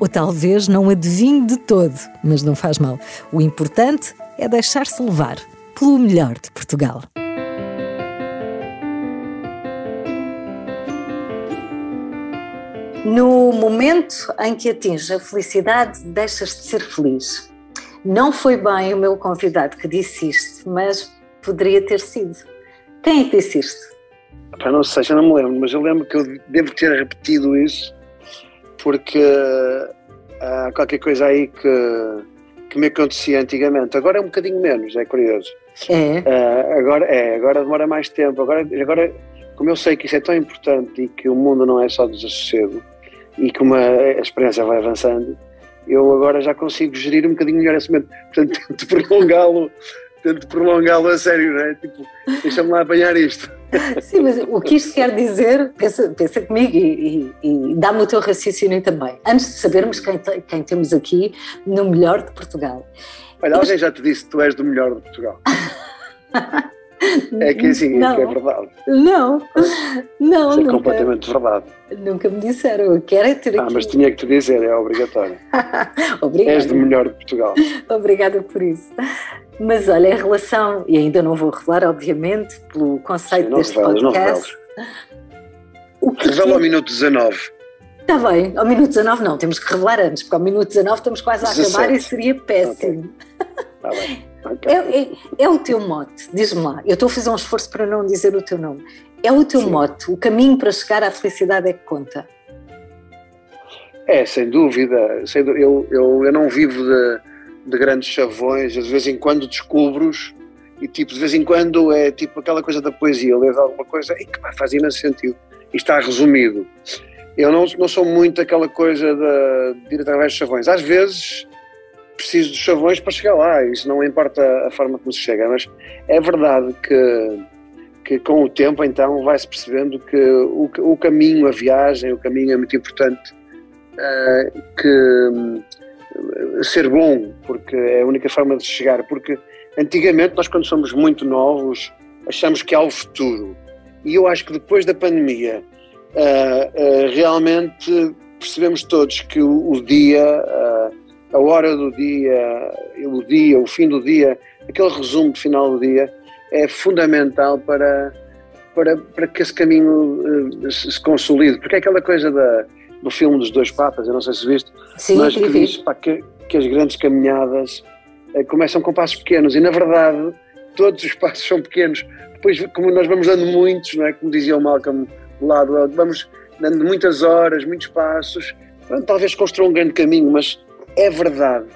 ou talvez não adivinhe de todo, mas não faz mal. O importante é deixar-se levar pelo melhor de Portugal. No momento em que atinge a felicidade, deixas de ser feliz. Não foi bem o meu convidado que disse isto, mas poderia ter sido. Quem é que disse isto? Pá, não sei, já não me lembro, mas eu lembro que eu devo ter repetido isso porque há qualquer coisa aí que, que me acontecia antigamente. Agora é um bocadinho menos, é curioso. É. Uh, agora é, agora demora mais tempo. Agora, agora, como eu sei que isso é tão importante e que o mundo não é só desassossego e que uma, a experiência vai avançando, eu agora já consigo gerir um bocadinho melhor esse momento. Portanto, tento prolongá-lo, tento prolongá-lo a sério, não é? Tipo, deixa-me lá apanhar isto. Sim, mas o que isto quer dizer, pensa, pensa comigo e, e, e dá-me o teu raciocínio também. Antes de sabermos quem, quem temos aqui no melhor de Portugal. Olha, alguém já te disse que tu és do melhor de Portugal. É que assim, não. é que é verdade. Não, não. Isso é nunca, completamente verdade. Nunca me disseram. Eu quero é ter aqui. Ah, mas tinha que te dizer, é obrigatório. Obrigada. És do melhor de Portugal. Obrigada por isso. Mas olha, em relação, e ainda não vou revelar, obviamente, pelo conceito deste revelas, não podcast. O que Revela ao minuto 19. Está bem, ao minuto 19 não, temos que revelar antes, porque ao minuto 19 estamos quase a acabar 17. e seria péssimo. Está bem. Ok. É, é- é o teu mote, diz-me lá. Eu estou a fazer um esforço para não dizer o teu nome. É o teu Sim. mote, o caminho para chegar à felicidade é que conta. É, sem dúvida. Sem dú- eu, eu, eu não vivo de, de grandes chavões, de vez em quando descubro-os e tipo, de vez em quando é tipo aquela coisa da poesia, lês alguma coisa e que faz imenso sentido. E está resumido. Eu não, não sou muito aquela coisa de, de ir através de chavões. Às vezes preciso de chavões para chegar lá, isso não importa a forma como se chega, mas é verdade que, que com o tempo então vai-se percebendo que o, o caminho, a viagem, o caminho é muito importante eh, que ser bom, porque é a única forma de chegar. Porque antigamente, nós, quando somos muito novos, achamos que há o futuro. E eu acho que depois da pandemia, eh, eh, realmente percebemos todos que o, o dia, eh, a hora do dia, o dia, o fim do dia, aquele resumo de final do dia, é fundamental para, para, para que esse caminho se, se consolide. Porque é aquela coisa da, do filme dos dois papas, eu não sei se viste, Sim, mas que diz pá, que, que as grandes caminhadas eh, começam com passos pequenos e na verdade todos os passos são pequenos. Depois, como nós vamos dando muitos, não é? como dizia o Malcolm do lado, vamos dando muitas horas, muitos passos, pronto, talvez construa um grande caminho, mas é verdade,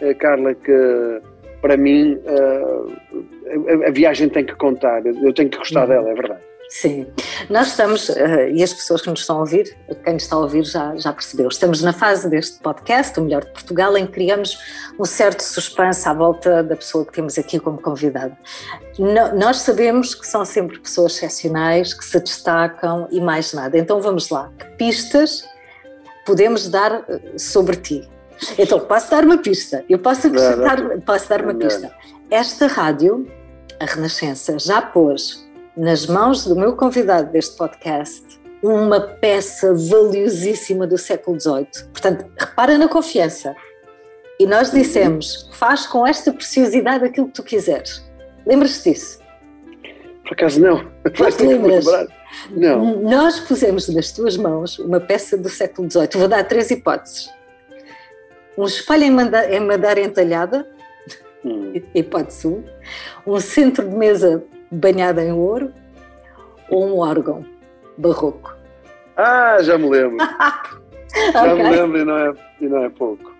eh, Carla, que para mim eh, a, a viagem tem que contar, eu tenho que gostar Uhum. dela, é verdade. Sim, nós estamos, eh, e as pessoas que nos estão a ouvir, quem nos está a ouvir já, já percebeu, estamos na fase deste podcast, o Melhor de Portugal, em que criamos um certo suspense à volta da pessoa que temos aqui como convidada. Nós sabemos que são sempre pessoas excepcionais, que se destacam e mais nada. Então vamos lá, que pistas podemos dar eh, sobre ti? Então, posso dar uma pista, eu posso acrescentar, posso dar uma pista. Esta rádio, a Renascença, já pôs nas mãos do meu convidado deste podcast uma peça valiosíssima do século XVIII. Portanto, repara na confiança. E nós dissemos: faz com esta preciosidade aquilo que tu quiseres. Lembras-te disso? Por acaso não. Me lembras? lembrar. Não. Nós pusemos nas tuas mãos uma peça do século XVIII. Vou dar três hipóteses: um espelho em madeira entalhada, hum. hipótese 1, um centro de mesa banhado em ouro ou um órgão barroco? Ah, já me lembro. já okay. me lembro e não, é, e não é pouco.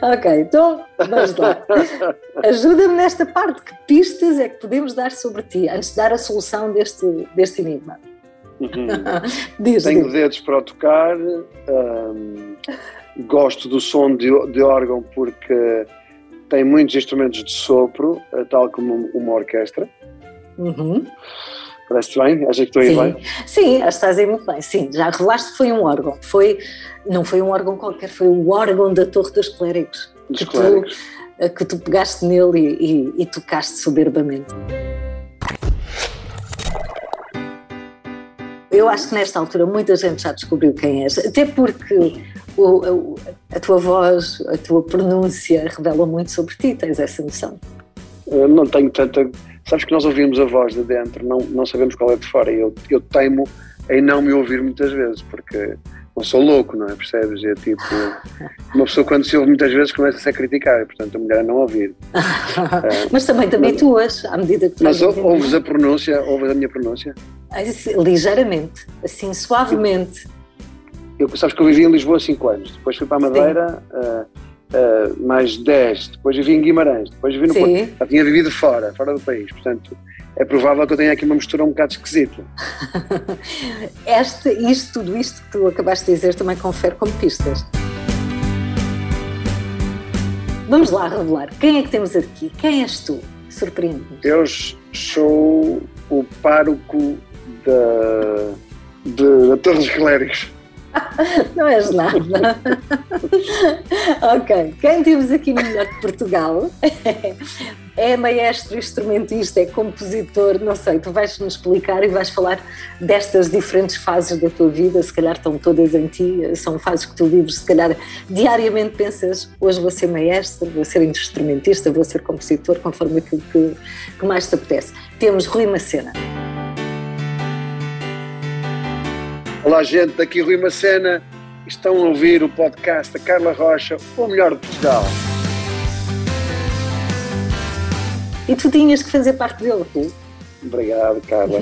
Ok, então vamos lá. Ajuda-me nesta parte. Que pistas é que podemos dar sobre ti antes de dar a solução deste, deste enigma? Uhum. diz, Tenho diz. dedos para tocar, um, gosto do som de, de órgão porque tem muitos instrumentos de sopro, eh, tal como uma orquestra. Uhum. Parece-te bem? Acha que estou aí bem? Sim, acho que estás aí muito bem. Sim, já revelaste que foi um órgão. Foi, não foi um órgão qualquer, foi o órgão da Torre dos Clérigos. Dos que clérigos. Tu, eh, que tu pegaste nele e, e, e tocaste soberbamente. Eu acho que nesta altura muita gente já descobriu quem és, até porque o, a tua voz, a tua pronúncia revela muito sobre ti, tens essa noção? Eu não tenho tanta. Sabes que nós ouvimos a voz de dentro, não, não sabemos qual é de fora. Eu, eu teimo em não me ouvir muitas vezes, porque não sou louco, não é? Percebes? É tipo. Uma pessoa, quando se ouve muitas vezes, começa-se a criticar, portanto, a mulher não ouvir. mas também te habituas à medida que tu Mas ouves a pronúncia, ouves a minha pronúncia? Ligeiramente, assim, suavemente. Eu, sabes que eu vivi em Lisboa há 5 anos, depois fui para a Madeira uh, uh, mais 10, depois vivi em Guimarães, depois vivi no Sim. Porto. Já tinha vivido fora, fora do país, portanto é provável que eu tenha aqui uma mistura um bocado esquisita. este, isto, tudo isto que tu acabaste de dizer também confere como pistas. Vamos lá revelar. Quem é que temos aqui? Quem és tu? Surpreende-me. Eu sou o pároco da, de, da Torre dos Clérigos. Não és nada. ok, quem temos aqui Melhor de Portugal é maestro, instrumentista, é compositor, não sei, tu vais nos explicar e vais falar destas diferentes fases da tua vida, se calhar estão todas em ti, são fases que tu vives, se calhar diariamente pensas, hoje vou ser maestro, vou ser instrumentista, vou ser compositor, conforme aquilo que, que mais te apetece. Temos Rui Macena. Olá, gente, daqui Rui Macena. Estão a ouvir o podcast da Carla Rocha, o melhor de Portugal. E tu tinhas que fazer parte dele, Rui. Obrigado, Carla.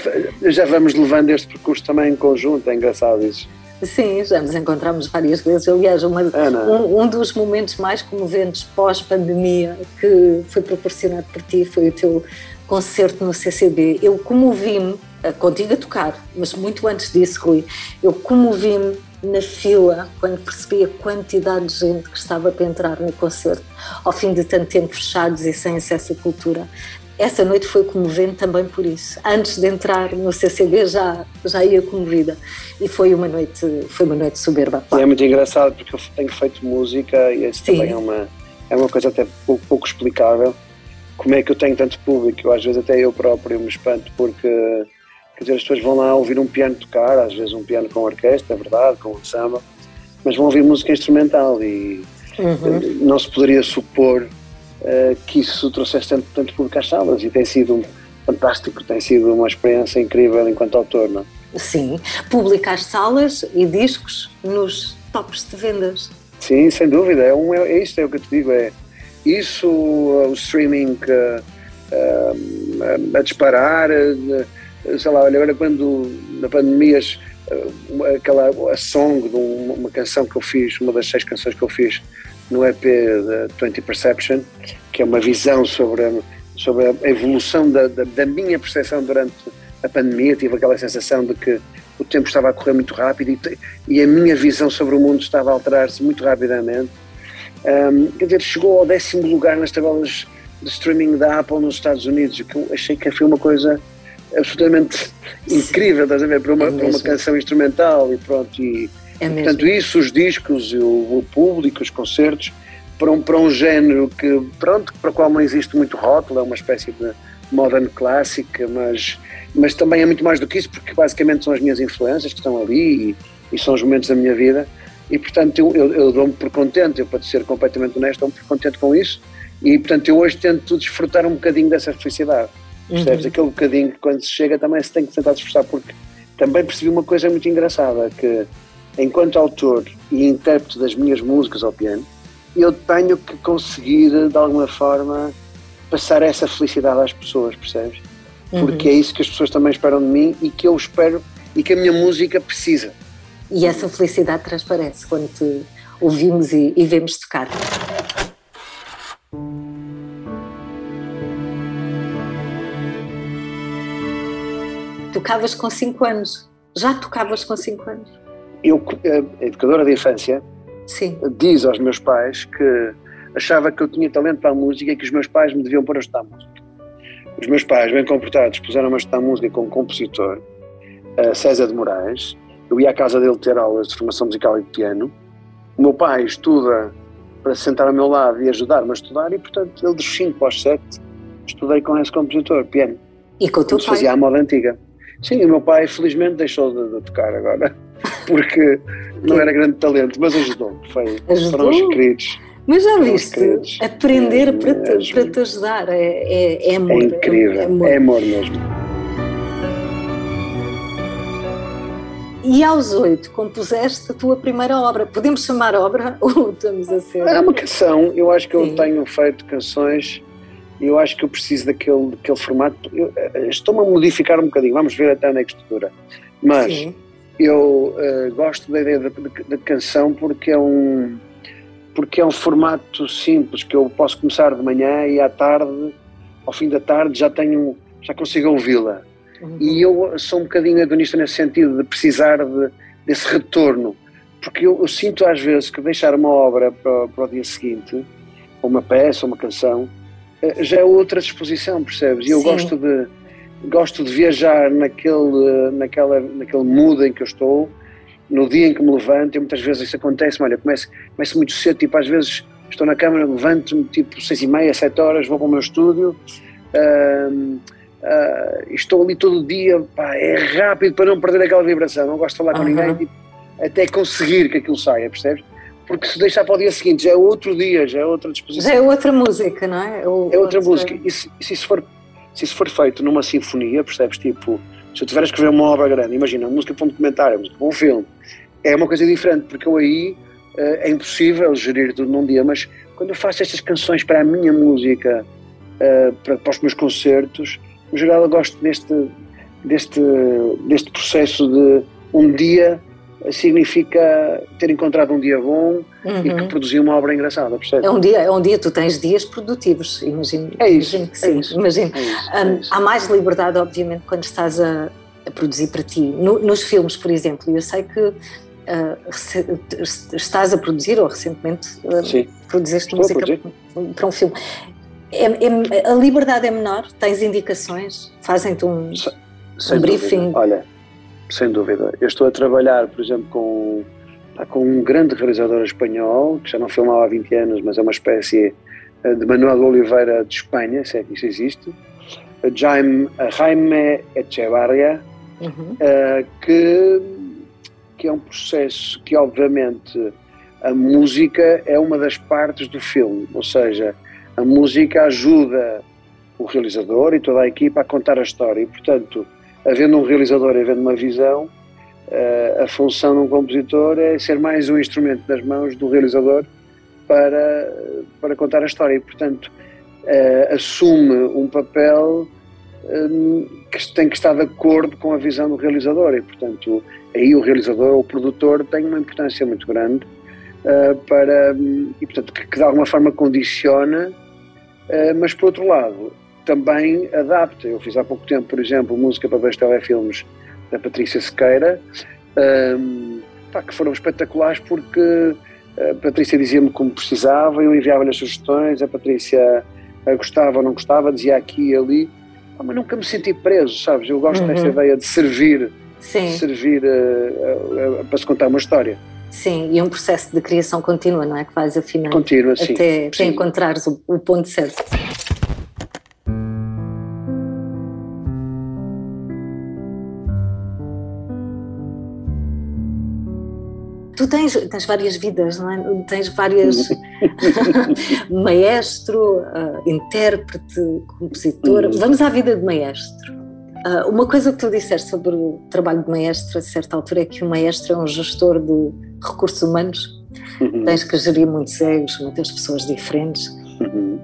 já vamos levando este percurso também em conjunto, é engraçado isso. Sim, já nos encontramos várias vezes. Aliás, uma, um, um, dos momentos mais comoventes pós-pandemia que foi proporcionado por ti foi o teu concerto no CCB. Eu comovi-me contigo a tocar, mas muito antes disso, Rui, eu comovi-me na fila quando percebi a quantidade de gente que estava para entrar no concerto, ao fim de tanto tempo fechados e sem acesso à cultura. Essa noite foi comovente também por isso. Antes de entrar no CCB já já ia comovida e foi uma noite foi uma noite soberba. É muito engraçado porque eu tenho feito música e isso Sim. também é uma é uma coisa até pouco, pouco explicável. Como é que eu tenho tanto público? Às vezes até eu próprio me espanto porque Quer dizer, as pessoas vão lá ouvir um piano tocar, às vezes um piano com orquestra, é verdade, com um samba, mas vão ouvir música instrumental e uhum. não se poderia supor uh, que isso trouxesse tanto, tanto público às salas e tem sido fantástico, tem sido uma experiência incrível enquanto autor, não Sim, publicar salas e discos nos tops de vendas. Sim, sem dúvida, é, um, é, é isto é o que eu te digo, é isso, o streaming uh, uh, a disparar, sei lá, olha, agora quando na pandemia eh, aquela a song de uma, uma, canção que eu fiz, uma das seis canções que eu fiz no EP da 20 Perception, que é uma visão sobre a, sobre a evolução da, da, da minha percepção durante a pandemia, tive aquela sensação de que o tempo estava a correr muito rápido e, e a minha visão sobre o mundo estava a alterar-se muito rapidamente. Um, quer dizer, chegou ao décimo lugar nas tabelas de streaming da Apple nos Estados Unidos, o que eu achei que foi uma coisa absolutamente incrível, estás a ver? Para uma, é para uma canção instrumental e pronto. E, é portanto, isso, os discos, o, o, público, os concertos, para um, para um género que, pronto, para o qual não existe muito rótulo, é uma espécie de modern clássica, mas, mas também é muito mais do que isso, porque basicamente são as minhas influências que estão ali e, e são os momentos da minha vida. E portanto, eu, eu, eu dou-me por contente, eu, para ser completamente honesto, dou-me por contente com isso. E portanto, eu hoje tento desfrutar um bocadinho dessa felicidade. Percebes? Uhum. Aquele bocadinho que quando se chega também se tem que tentar esforçar, porque também percebi uma coisa muito engraçada, que enquanto autor e intérprete das minhas músicas ao piano, eu tenho que conseguir, de alguma forma, passar essa felicidade às pessoas, percebes? Porque uhum. é isso que as pessoas também esperam de mim e que eu espero e que a minha música precisa. E essa felicidade transparece quando te ouvimos e, e vemos tocar. Tocavas com 5 anos. Já tocavas com 5 anos? Eu, a educadora de infância, Sim. diz aos meus pais que achava que eu tinha talento para a música e que os meus pais me deviam pôr a estudar música. Os meus pais, bem comportados, puseram-me a estudar música como compositor, uh, César de Moraes. Eu ia à casa dele ter aulas de formação musical e de piano. O meu pai estuda para se sentar ao meu lado e ajudar-me a estudar e, portanto, ele dos 5 aos 7 estudei com esse compositor, piano. E com o teu pai? fazia a moda antiga. Sim, o meu pai felizmente deixou de, de tocar agora, porque não era grande talento, mas ajudou. Foi, ajudou? Foram os queridos. Mas já viste, aprender é, para, te, para te ajudar é, é, é amor. É incrível, é amor. é amor mesmo. E aos oito compuseste a tua primeira obra. Podemos chamar obra ou estamos a ser? É uma canção. Eu acho que eu Sim. tenho feito canções eu acho que eu preciso daquele, daquele formato. Eh, estou-me a modificar um bocadinho, vamos ver até onde é que dura. Mas Sim. eu uh, gosto da ideia da, da, canção porque é um porque é um formato simples que eu posso começar de manhã e à tarde, ao fim da tarde já tenho já consigo ouvi-la. Uhum. E eu sou um bocadinho hedonista nesse sentido de precisar de, desse retorno, porque eu, eu, sinto às vezes que deixar uma obra para, para o dia seguinte, ou uma peça, ou uma canção, já é outra disposição, percebes? E eu Sim. gosto de gosto de viajar naquele naquela naquele mood em que eu estou, no dia em que me levanto, e muitas vezes isso acontece, olha, começo, começo muito cedo, tipo às vezes estou na câmara, levanto-me tipo seis e meia, sete horas, vou para o meu estúdio, uh, uh, estou ali todo o dia, pá, é rápido para não perder aquela vibração, não gosto de falar com ninguém, tipo, até conseguir que aquilo saia, percebes? Porque se deixar para o dia seguinte já é outro dia, já é outra disposição. Já é outra música, não é? Ou é outra, outra música. E se, se, isso for, se isso for feito numa sinfonia, percebes? Tipo, se eu tiver a escrever uma obra grande, imagina, música para um documentário, música para um filme, é uma coisa diferente, porque eu aí uh, é impossível gerir tudo num dia, mas quando eu faço estas canções para a minha música, uh, para, para os meus concertos, no geral eu gosto deste, deste, deste processo de um dia significa ter encontrado um dia bom uhum. e que produziu uma obra engraçada, percebe? É um dia, é um dia, tu tens dias produtivos, imagino. É isso, imagino que é sim, isso, imagino. É isso, é um, isso. Há mais liberdade, obviamente, quando estás a, a produzir para ti. No, nos filmes, por exemplo, eu sei que uh, estás a produzir, ou recentemente uh, produziste música para um filme. É, é, a liberdade é menor? Tens indicações? Fazem-te um, um briefing? Olha, sem dúvida. Eu estou a trabalhar, por exemplo, com, com um grande realizador espanhol, que já não filmava há 20 anos, mas é uma espécie eh, de Manuel Oliveira de Espanha, se é que isso existe, Jaime, Jaime Echevarria, uhum. uh, que, que é um processo que, obviamente, a música é uma das partes do filme, ou seja, a música ajuda o realizador e toda a equipa a contar a história e, portanto, havendo um realizador havendo uma visão, eh, a função de um compositor é ser mais um instrumento nas mãos do realizador para, para contar a história. E, portanto, eh, assume um papel eh, que tem que estar de acordo com a visão do realizador. E, portanto, aí o realizador ou o produtor tem uma importância muito grande para, e, portanto, que de alguma forma condiciona, mas por outro lado, também adapta. Eu fiz há pouco tempo, por exemplo, música para dois telefilmes da Patrícia Sequeira, um, pá, que foram espetaculares porque a Patrícia dizia-me como precisava, eu enviava-lhe as sugestões, a Patrícia gostava ou não gostava, dizia aqui e ali, pá, mas nunca me senti preso, sabes? Eu gosto uhum. desta ideia de servir, Sim. De servir uh, uh, para se contar uma história. Sim, e um processo de criação contínua, não é? Que vais afinar Contínua, sim. Até, sim. até encontrares o, o ponto certo. Tens, tens várias vidas, não é? Tens várias. maestro, uh, intérprete, compositor. Uhum. Vamos à vida de maestro. Uh, uma coisa que tu disseste sobre o trabalho de maestro a certa altura é que o maestro é um gestor de recursos humanos uhum. tens que gerir muitos egos, muitas pessoas diferentes. Uhum.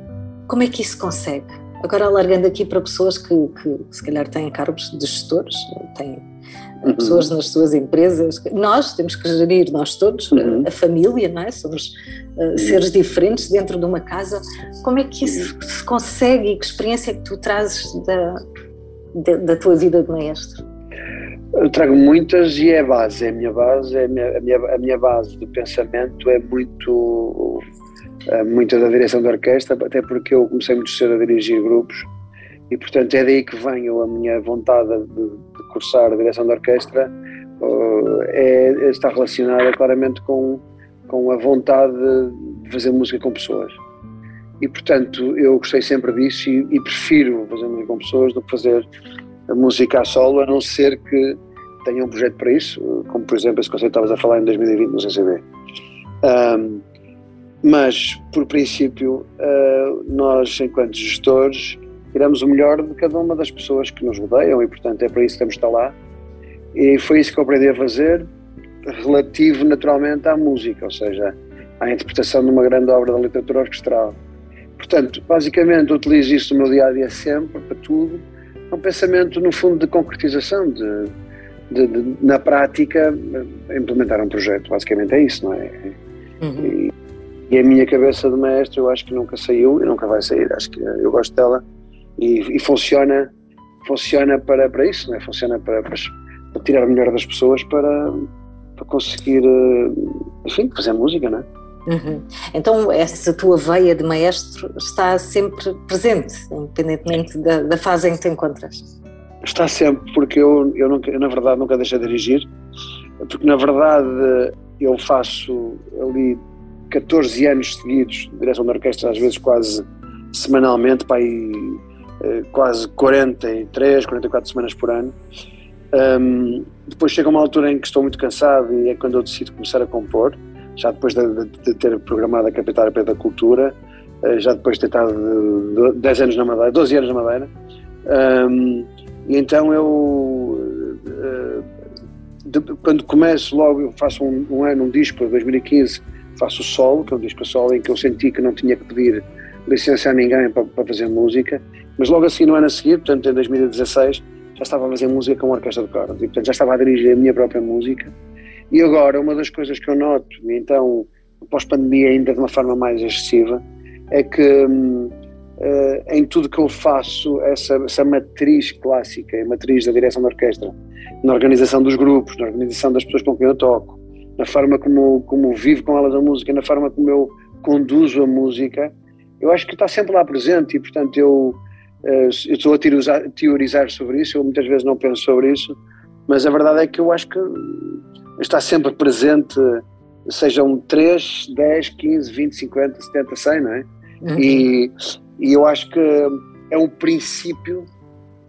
Como é que isso consegue? Agora, alargando aqui para pessoas que, que se calhar têm cargos de gestores, têm uhum. pessoas nas suas empresas. Nós temos que gerir, nós todos, uhum. a, família, não é? Somos uh, seres diferentes dentro de uma casa. Como é que isso se consegue e que experiência é que tu trazes da, da, da tua vida de maestro? Eu trago muitas e é a base, é a minha base, é a minha, a minha, a minha base de pensamento é muito, é muito da direção da orquestra, até porque eu comecei muito cedo a dirigir grupos e portanto é daí que vem a minha vontade de, de cursar direção da orquestra, é, está relacionada claramente com, com a vontade de fazer música com pessoas. E portanto eu gostei sempre disso e, e prefiro fazer música com pessoas do que fazer a música a solo, a não ser que tenha um projeto para isso, como por exemplo esse conceito que estavas a falar em 2020 no CCB. Um, mas, por princípio, uh, nós, enquanto gestores, tiramos o melhor de cada uma das pessoas que nos rodeiam e, portanto, é para isso que temos de estar lá. E foi isso que eu aprendi a fazer, relativo naturalmente à música, ou seja, à interpretação de uma grande obra da literatura orquestral. Portanto, basicamente, utilizo isso no meu dia a dia sempre, para tudo. É um pensamento, no fundo, de concretização, de, de, de na prática, implementar um projeto. Basicamente é isso, não é? Uhum. E, e a minha cabeça de maestro, eu acho que nunca saiu e nunca vai sair. Acho que eu gosto dela e, e funciona, funciona para, para isso, né? funciona para, para, para, tirar o melhor das pessoas para, para conseguir, eh, enfim, fazer música, não é? Uhum. Então, essa tua veia de maestro está sempre presente, independentemente da, da, fase em que te encontras? Está sempre, porque eu, eu, nunca, eu, na verdade, nunca deixei de dirigir, porque, na verdade, eu faço ali 14 anos seguidos de direção da orquestra, às vezes quase semanalmente, para aí quase 43, 44 semanas por ano. Um, depois chega uma altura em que estou muito cansado e é quando eu decido começar a compor, já depois de, de, de ter programado a Capital da Cultura, uh, já depois de ter estado de, 10 anos na Madeira, 12 anos na Madeira. Um, e então eu, uh, quando começo logo, eu faço um, um ano, um disco, 2015, faço o solo, que é um disco solo em que eu senti que não tinha que pedir licença a ninguém para, para fazer música mas logo assim, no ano a seguir, portanto em 2016, já estava a fazer música com a orquestra de cordas e portanto já estava a dirigir a minha própria música. E agora, uma das coisas que eu noto, e então pós-pandemia ainda de uma forma mais excessiva, é que uh, em tudo que eu faço, essa, essa matriz clássica, a matriz da direção da orquestra, na organização dos grupos, na organização das pessoas com quem eu toco, na forma como, como vivo com elas a música, na forma como eu conduzo a música, eu acho que está sempre lá presente e, portanto, eu eh, eu estou a teorizar, teorizar sobre isso, eu muitas vezes não penso sobre isso, mas a verdade é que eu acho que está sempre presente, sejam 3, 10, 15, 20, 50, 70, 100, não é? Uhum. E, e eu acho que é um princípio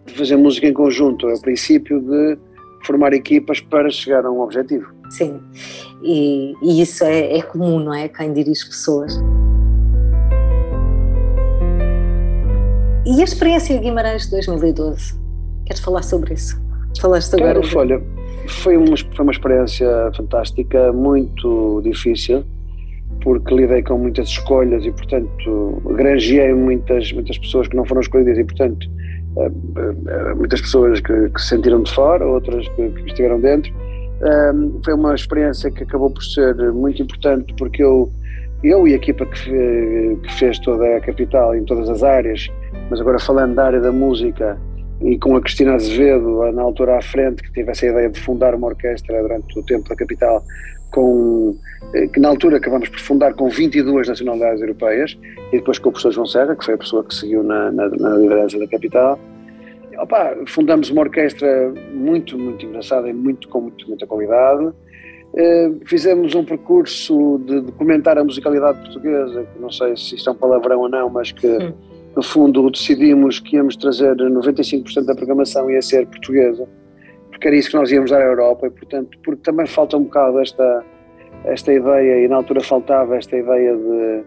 de fazer música em conjunto, é o princípio de formar equipas para chegar a um objetivo. Sim, e, e isso é, é comum, não é? Quem dirige pessoas. E a experiência de Guimarães de 2012? Queres falar sobre isso? Falaste agora. Quero, olha, foi uma, foi uma experiência fantástica, muito difícil, porque lidei com muitas escolhas e, portanto, granjeei muitas, muitas pessoas que não foram escolhidas e, portanto, eh, eh, muitas pessoas que, que se sentiram de fora, outras que, que estiveram dentro. foi uma experiência que acabou por ser muito importante porque eu, eu e a equipa que, que fez toda a capital em todas as áreas mas agora falando da área da música e com a Cristina Azevedo, na altura à frente, que teve essa ideia de fundar uma orquestra durante o tempo da capital, com, eh, que na altura acabamos por fundar com 22 nacionalidades europeias, e depois com o professor João Serra, que foi a pessoa que seguiu na, na, na liderança da capital. Opa, fundamos uma orquestra muito, muito engraçada e muito, com muito, muita qualidade. Uh, fizemos um percurso de documentar a musicalidade portuguesa, que não sei se isto é um palavrão ou não, mas que no fundo, decidimos que íamos trazer 95% da programação ia ser portuguesa, porque era isso que nós íamos dar à Europa e, portanto, porque também falta um bocado esta, esta ideia, e na altura faltava esta ideia de,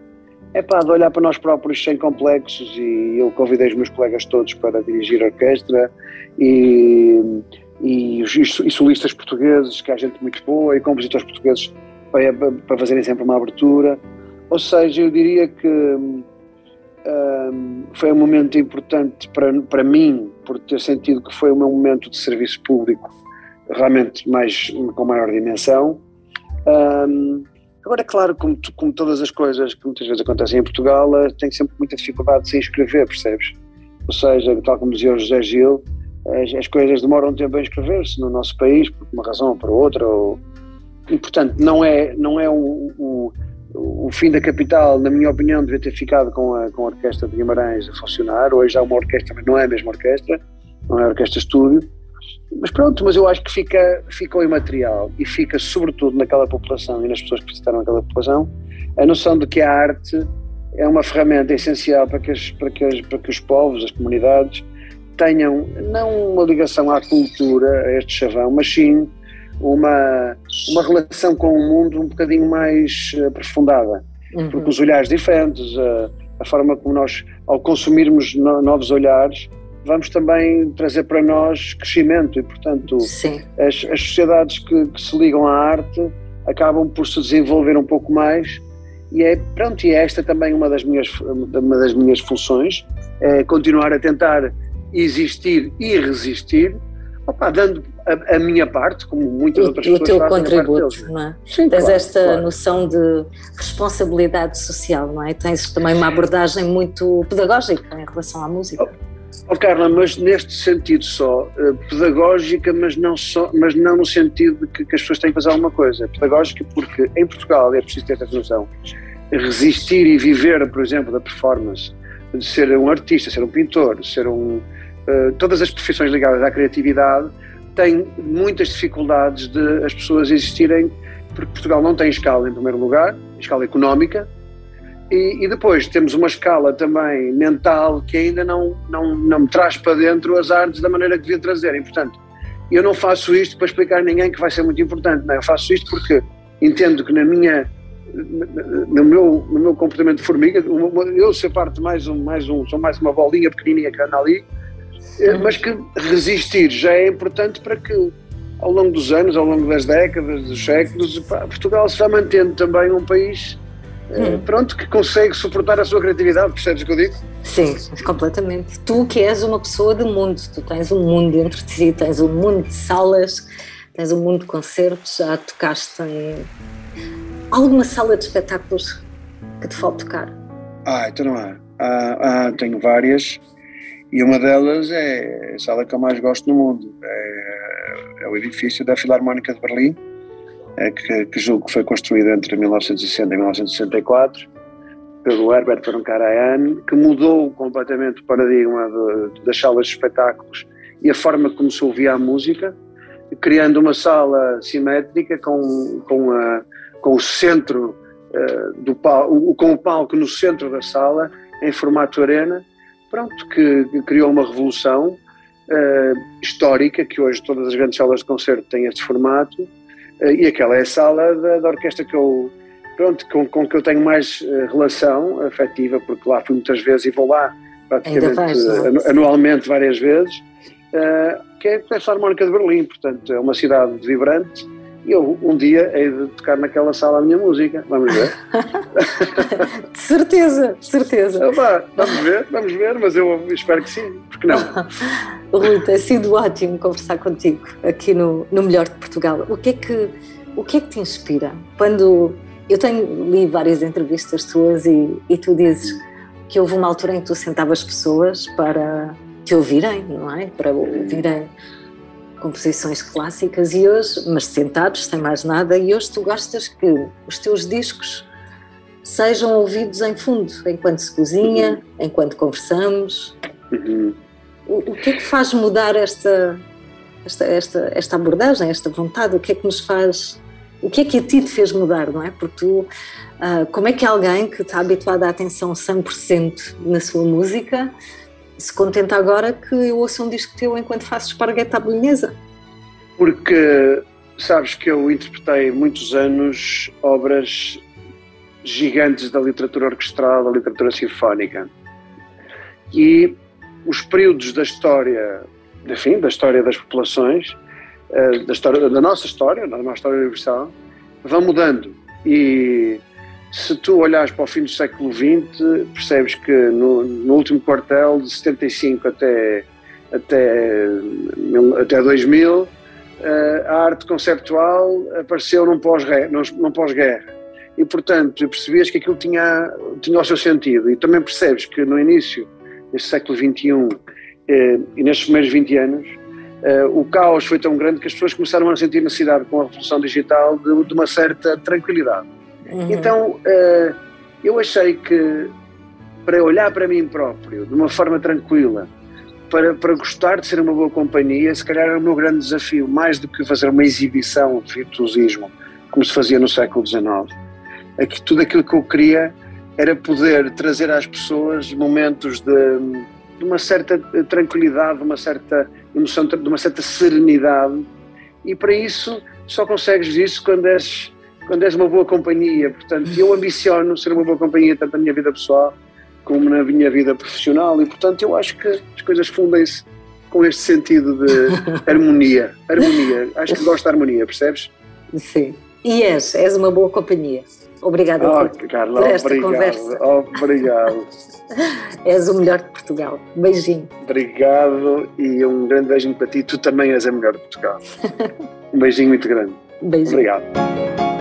é pá, de olhar para nós próprios sem complexos e eu convidei os meus colegas todos para dirigir a orquestra e, e, e solistas portugueses, que há gente muito boa, e compositores portugueses para, para fazerem sempre uma abertura. Ou seja, eu diria que um, foi um momento importante para, para mim, por ter sentido que foi o meu momento de serviço público realmente mais, com maior dimensão. Um, agora, é claro, como, como todas as coisas que muitas vezes acontecem em Portugal, tem sempre muita dificuldade de se inscrever, percebes? Ou seja, tal como dizia o José Gil, as, as coisas demoram um tempo a inscrever-se no nosso país, por uma razão ou por outra, ou, e portanto não é, não é o, o, o, fim da capital, na minha opinião, devia ter ficado com a, com a Orquestra de Guimarães a funcionar, hoje há uma orquestra, mas não é a mesma orquestra, não é a orquestra estúdio, mas pronto, mas eu acho que fica, fica o imaterial e fica sobretudo naquela população e nas pessoas que visitaram aquela população. A noção de que a arte é uma ferramenta essencial para que, as, para que, as, para que os povos, as comunidades, tenham não uma ligação à cultura, a este chavão, mas sim uma, uma relação com o mundo um bocadinho mais aprofundada. Uhum. Porque os olhares diferentes, a, a, forma como nós, ao consumirmos no, novos olhares, vamos também trazer para nós crescimento e, portanto, as, as, sociedades que, que, se ligam à arte acabam por se desenvolver um pouco mais e é, pronto, e é esta também uma das minhas, uma das minhas funções, é continuar a tentar existir e resistir, opa, dando a, a, minha parte, como muitas o, outras pessoas o teu contributo, não é? Sim, Tens claro, esta claro. noção de responsabilidade social, não é? Tens também uma abordagem muito pedagógica em relação à música. Oh, oh Carla, mas neste sentido só, eh, pedagógica, mas não, só, mas não no sentido de que, que as pessoas têm que fazer alguma coisa. Pedagógica porque em Portugal, é preciso ter essa noção, resistir e viver, por exemplo, da performance, de ser um artista, ser um pintor, ser um, eh, todas as profissões ligadas à criatividade têm muitas dificuldades de as pessoas existirem, porque Portugal não tem escala, em primeiro lugar, escala económica, e, e, depois temos uma escala também mental que ainda não, não, não me traz para dentro as artes da maneira que devia trazer. E, portanto, eu não faço isto para explicar a ninguém que vai ser muito importante, não é? Eu faço isto porque entendo que na minha no meu, no meu comportamento de formiga, eu ser parte mais um, mais um, sou mais uma bolinha pequenininha que anda ali, mas que resistir já é importante para que ao longo dos anos, ao longo das décadas, dos séculos, Portugal se vá mantendo também um país hum. pronto, que consegue suportar a sua criatividade, percebes o que eu digo? Sim, completamente. Tu que és uma pessoa de mundo, tu tens um mundo dentro de ti, tens um mundo de salas, tens um mundo de concertos, já tocaste em alguma sala de espetáculos que te falta tocar? Ah, então não há. Ah, ah, tenho várias. E uma delas é a sala que eu mais gosto no mundo. É, é o edifício da Filarmónica de Berlim, é, que, que, julgo que foi construído entre 1960 e 1964 pelo Herbert von Karajan, que mudou completamente o paradigma de, das salas de espetáculos e a forma como se ouvia a música, criando uma sala simétrica com, com, a, com o centro uh, do palco, com o palco no centro da sala, em formato arena, pronto, que, criou uma revolução uh, histórica, que hoje todas as grandes salas de concerto têm este formato, uh, e aquela é a sala da, da orquestra que eu, pronto, com, com que eu tenho mais uh, relação afetiva, porque lá fui muitas vezes e vou lá praticamente faz, anualmente várias vezes, que é a Harmónica de Berlim, portanto é uma cidade vibrante, e eu um dia hei de tocar naquela sala a minha música. Vamos ver. de certeza, de certeza. Opa, vamos ver, vamos ver, mas eu espero que sim, porque não? Rui, tem sido ótimo conversar contigo aqui no, no Melhor de Portugal. O que é que, o que, é que te inspira? Quando eu tenho li várias entrevistas tuas e, e tu dizes que houve uma altura em que tu sentavas pessoas para te ouvirem, não é? Para ouvirem composições clássicas e hoje, mas sentados, sem mais nada, e hoje tu gostas que os teus discos sejam ouvidos em fundo, enquanto se cozinha, enquanto conversamos. Uhum. O, o, que é que faz mudar esta, esta, esta, esta abordagem, esta vontade? O que é que nos faz. O que é que a ti te fez mudar, não é? Porque tu, uh, como é que alguém que está habituado à atenção 100% na sua música se contenta agora que eu ouço um disco teu enquanto faço esparguete à bolonhesa. Porque sabes que eu interpretei muitos anos obras gigantes da literatura orquestral, da literatura sinfónica. E os períodos da história, enfim, da história das populações, eh, da, história, da nossa história, da nossa história universal, vão mudando. E se tu olhares para o fim do século XX, percebes que no, no último quartel, de 75 até, até, até 2000, eh, a arte conceptual apareceu num pós-guerra. Num pós-guerra. E, portanto, percebias que aquilo tinha, tinha o seu sentido. E também percebes que no início deste século XXI eh, e nestes primeiros 20 anos, eh, o caos foi tão grande que as pessoas começaram a sentir necessidade, com a revolução digital, de, de uma certa tranquilidade. Uhum. Então, eh, eu achei que para olhar para mim próprio de uma forma tranquila, para, para gostar de ser uma boa companhia, se calhar era o meu grande desafio, mais do que fazer uma exibição de virtuosismo, como se fazia no século XIX. Que tudo aquilo que eu queria era poder trazer às pessoas momentos de, de uma certa tranquilidade, de uma certa emoção, de uma certa serenidade, e para isso só consegues isso quando és, quando és uma boa companhia. Portanto, eu ambiciono ser uma boa companhia tanto na minha vida pessoal como na minha vida profissional, e portanto eu acho que as coisas fundem-se com este sentido de harmonia. Harmonia. Acho que gosto de harmonia, percebes? Sim. E és, és uma boa companhia. Obrigada oh, por, Carla, por esta obrigado, conversa. Obrigado. és o melhor de Portugal. Beijinho. Obrigado e um grande beijinho para ti. Tu também és a melhor de Portugal. um beijinho muito grande. Beijinho. Obrigado.